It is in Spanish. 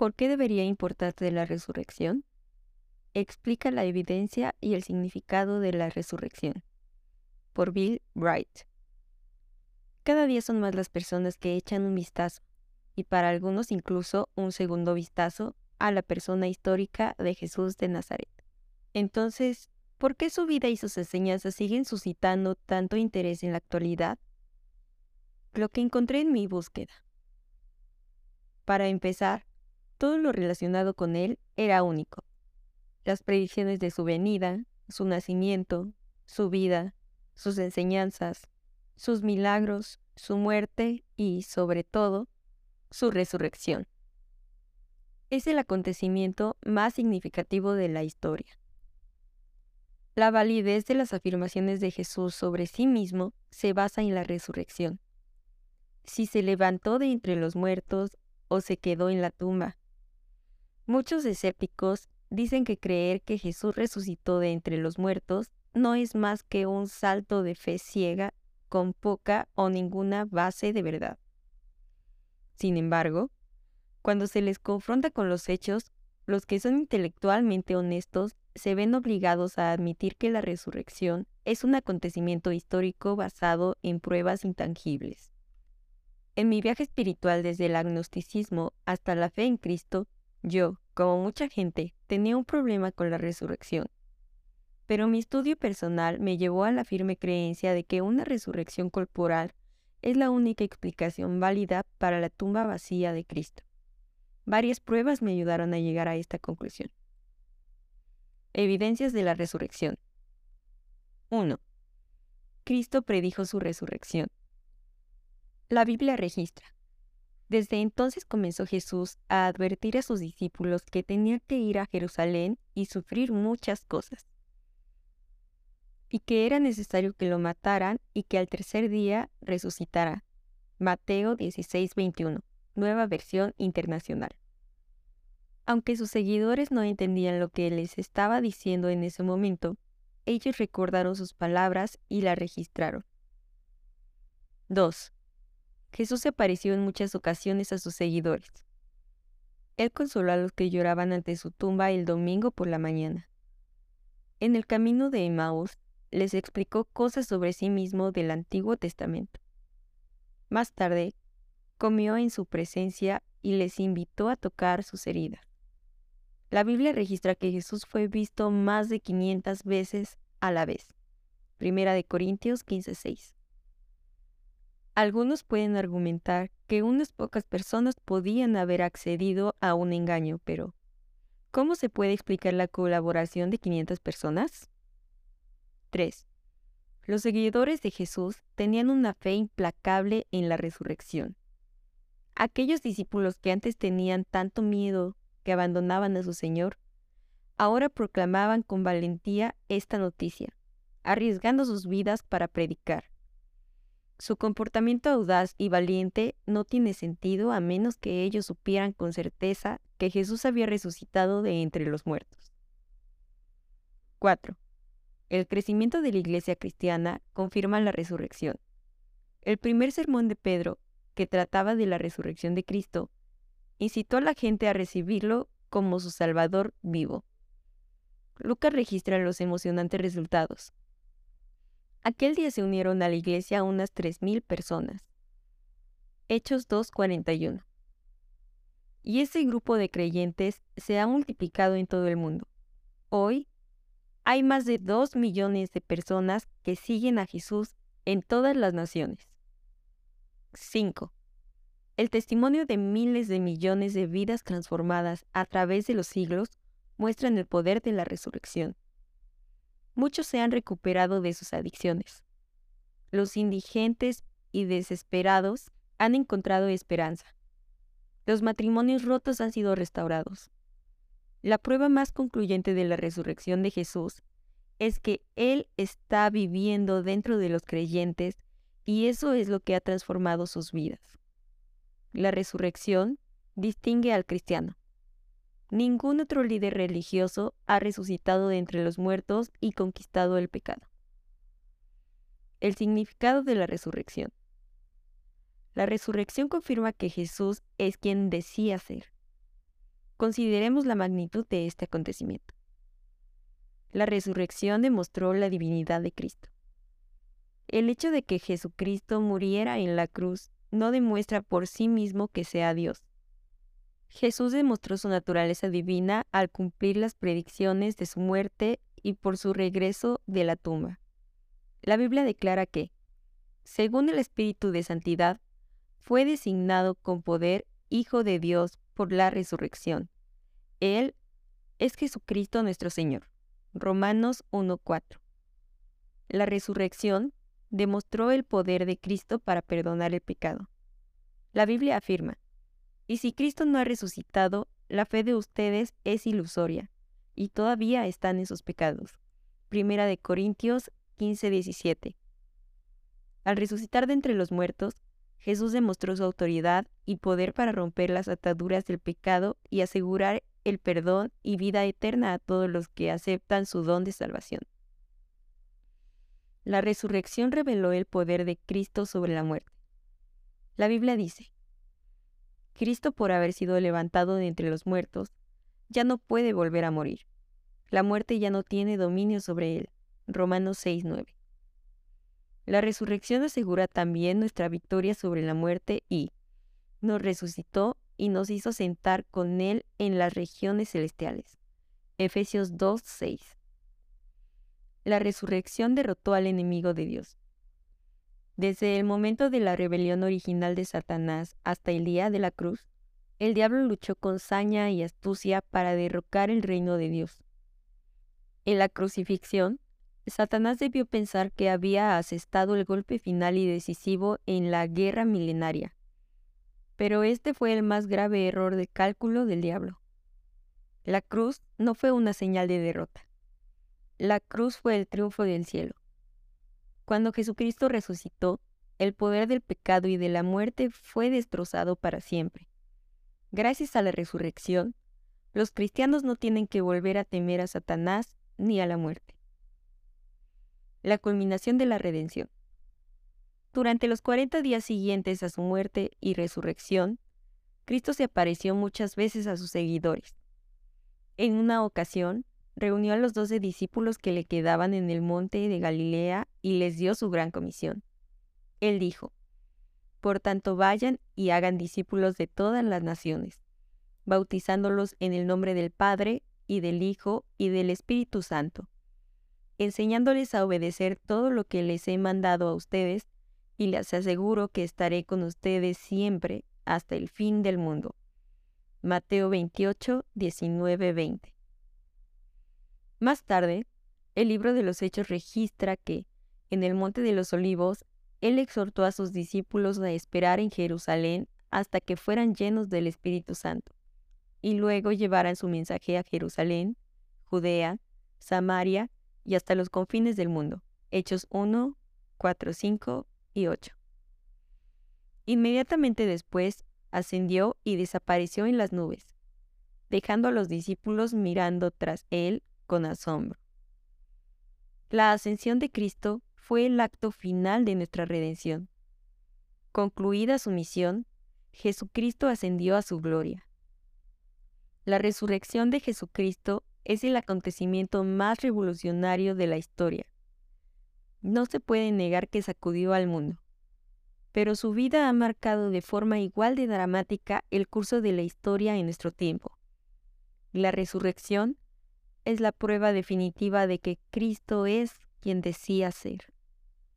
¿Por qué debería importarte la resurrección? Explica la evidencia y el significado de la resurrección. Por Bill Wright. Cada día son más las personas que echan un vistazo, y para algunos incluso un segundo vistazo, a la persona histórica de Jesús de Nazaret. Entonces, ¿por qué su vida y sus enseñanzas siguen suscitando tanto interés en la actualidad? Lo que encontré en mi búsqueda. Para empezar, todo lo relacionado con él era único. Las predicciones de su venida, su nacimiento, su vida, sus enseñanzas, sus milagros, su muerte y, sobre todo, su resurrección. Es el acontecimiento más significativo de la historia. La validez de las afirmaciones de Jesús sobre sí mismo se basa en la resurrección. Si se levantó de entre los muertos o se quedó en la tumba, Muchos escépticos dicen que creer que Jesús resucitó de entre los muertos no es más que un salto de fe ciega con poca o ninguna base de verdad. Sin embargo, cuando se les confronta con los hechos, los que son intelectualmente honestos se ven obligados a admitir que la resurrección es un acontecimiento histórico basado en pruebas intangibles. En mi viaje espiritual desde el agnosticismo hasta la fe en Cristo, yo, como mucha gente, tenía un problema con la resurrección. Pero mi estudio personal me llevó a la firme creencia de que una resurrección corporal es la única explicación válida para la tumba vacía de Cristo. Varias pruebas me ayudaron a llegar a esta conclusión. Evidencias de la resurrección. 1. Cristo predijo su resurrección. La Biblia registra, desde entonces comenzó Jesús a advertir a sus discípulos que tenían que ir a Jerusalén y sufrir muchas cosas, y que era necesario que lo mataran y que al tercer día resucitará. Mateo 16:21, nueva versión internacional. Aunque sus seguidores no entendían lo que les estaba diciendo en ese momento, ellos recordaron sus palabras y las registraron. 2. Jesús se apareció en muchas ocasiones a sus seguidores. Él consoló a los que lloraban ante su tumba el domingo por la mañana. En el camino de Emmaus les explicó cosas sobre sí mismo del Antiguo Testamento. Más tarde, comió en su presencia y les invitó a tocar sus heridas. La Biblia registra que Jesús fue visto más de 500 veces a la vez. Primera de Corintios 15:6. Algunos pueden argumentar que unas pocas personas podían haber accedido a un engaño, pero ¿cómo se puede explicar la colaboración de 500 personas? 3. Los seguidores de Jesús tenían una fe implacable en la resurrección. Aquellos discípulos que antes tenían tanto miedo que abandonaban a su Señor, ahora proclamaban con valentía esta noticia, arriesgando sus vidas para predicar. Su comportamiento audaz y valiente no tiene sentido a menos que ellos supieran con certeza que Jesús había resucitado de entre los muertos. 4. El crecimiento de la iglesia cristiana confirma la resurrección. El primer sermón de Pedro, que trataba de la resurrección de Cristo, incitó a la gente a recibirlo como su Salvador vivo. Lucas registra los emocionantes resultados. Aquel día se unieron a la iglesia unas 3.000 personas. Hechos 2.41. Y ese grupo de creyentes se ha multiplicado en todo el mundo. Hoy hay más de 2 millones de personas que siguen a Jesús en todas las naciones. 5. El testimonio de miles de millones de vidas transformadas a través de los siglos muestran el poder de la resurrección muchos se han recuperado de sus adicciones. Los indigentes y desesperados han encontrado esperanza. Los matrimonios rotos han sido restaurados. La prueba más concluyente de la resurrección de Jesús es que Él está viviendo dentro de los creyentes y eso es lo que ha transformado sus vidas. La resurrección distingue al cristiano. Ningún otro líder religioso ha resucitado de entre los muertos y conquistado el pecado. El significado de la resurrección. La resurrección confirma que Jesús es quien decía ser. Consideremos la magnitud de este acontecimiento. La resurrección demostró la divinidad de Cristo. El hecho de que Jesucristo muriera en la cruz no demuestra por sí mismo que sea Dios. Jesús demostró su naturaleza divina al cumplir las predicciones de su muerte y por su regreso de la tumba. La Biblia declara que, según el Espíritu de Santidad, fue designado con poder Hijo de Dios por la resurrección. Él es Jesucristo nuestro Señor. Romanos 1.4. La resurrección demostró el poder de Cristo para perdonar el pecado. La Biblia afirma, y si Cristo no ha resucitado, la fe de ustedes es ilusoria, y todavía están en sus pecados. Primera de Corintios 15:17. Al resucitar de entre los muertos, Jesús demostró su autoridad y poder para romper las ataduras del pecado y asegurar el perdón y vida eterna a todos los que aceptan su don de salvación. La resurrección reveló el poder de Cristo sobre la muerte. La Biblia dice, Cristo por haber sido levantado de entre los muertos, ya no puede volver a morir. La muerte ya no tiene dominio sobre él. Romanos 6:9. La resurrección asegura también nuestra victoria sobre la muerte y nos resucitó y nos hizo sentar con él en las regiones celestiales. Efesios 2:6. La resurrección derrotó al enemigo de Dios. Desde el momento de la rebelión original de Satanás hasta el día de la cruz, el diablo luchó con saña y astucia para derrocar el reino de Dios. En la crucifixión, Satanás debió pensar que había asestado el golpe final y decisivo en la guerra milenaria. Pero este fue el más grave error de cálculo del diablo. La cruz no fue una señal de derrota. La cruz fue el triunfo del cielo. Cuando Jesucristo resucitó, el poder del pecado y de la muerte fue destrozado para siempre. Gracias a la resurrección, los cristianos no tienen que volver a temer a Satanás ni a la muerte. La culminación de la redención. Durante los 40 días siguientes a su muerte y resurrección, Cristo se apareció muchas veces a sus seguidores. En una ocasión, reunió a los doce discípulos que le quedaban en el monte de Galilea y les dio su gran comisión. Él dijo, Por tanto vayan y hagan discípulos de todas las naciones, bautizándolos en el nombre del Padre y del Hijo y del Espíritu Santo, enseñándoles a obedecer todo lo que les he mandado a ustedes, y les aseguro que estaré con ustedes siempre hasta el fin del mundo. Mateo 28, 19, 20. Más tarde, el libro de los Hechos registra que, en el Monte de los Olivos, él exhortó a sus discípulos a esperar en Jerusalén hasta que fueran llenos del Espíritu Santo y luego llevaran su mensaje a Jerusalén, Judea, Samaria y hasta los confines del mundo. Hechos 1, 4, 5 y 8. Inmediatamente después ascendió y desapareció en las nubes, dejando a los discípulos mirando tras él con asombro. La ascensión de Cristo fue el acto final de nuestra redención. Concluida su misión, Jesucristo ascendió a su gloria. La resurrección de Jesucristo es el acontecimiento más revolucionario de la historia. No se puede negar que sacudió al mundo, pero su vida ha marcado de forma igual de dramática el curso de la historia en nuestro tiempo. La resurrección es la prueba definitiva de que Cristo es quien decía ser.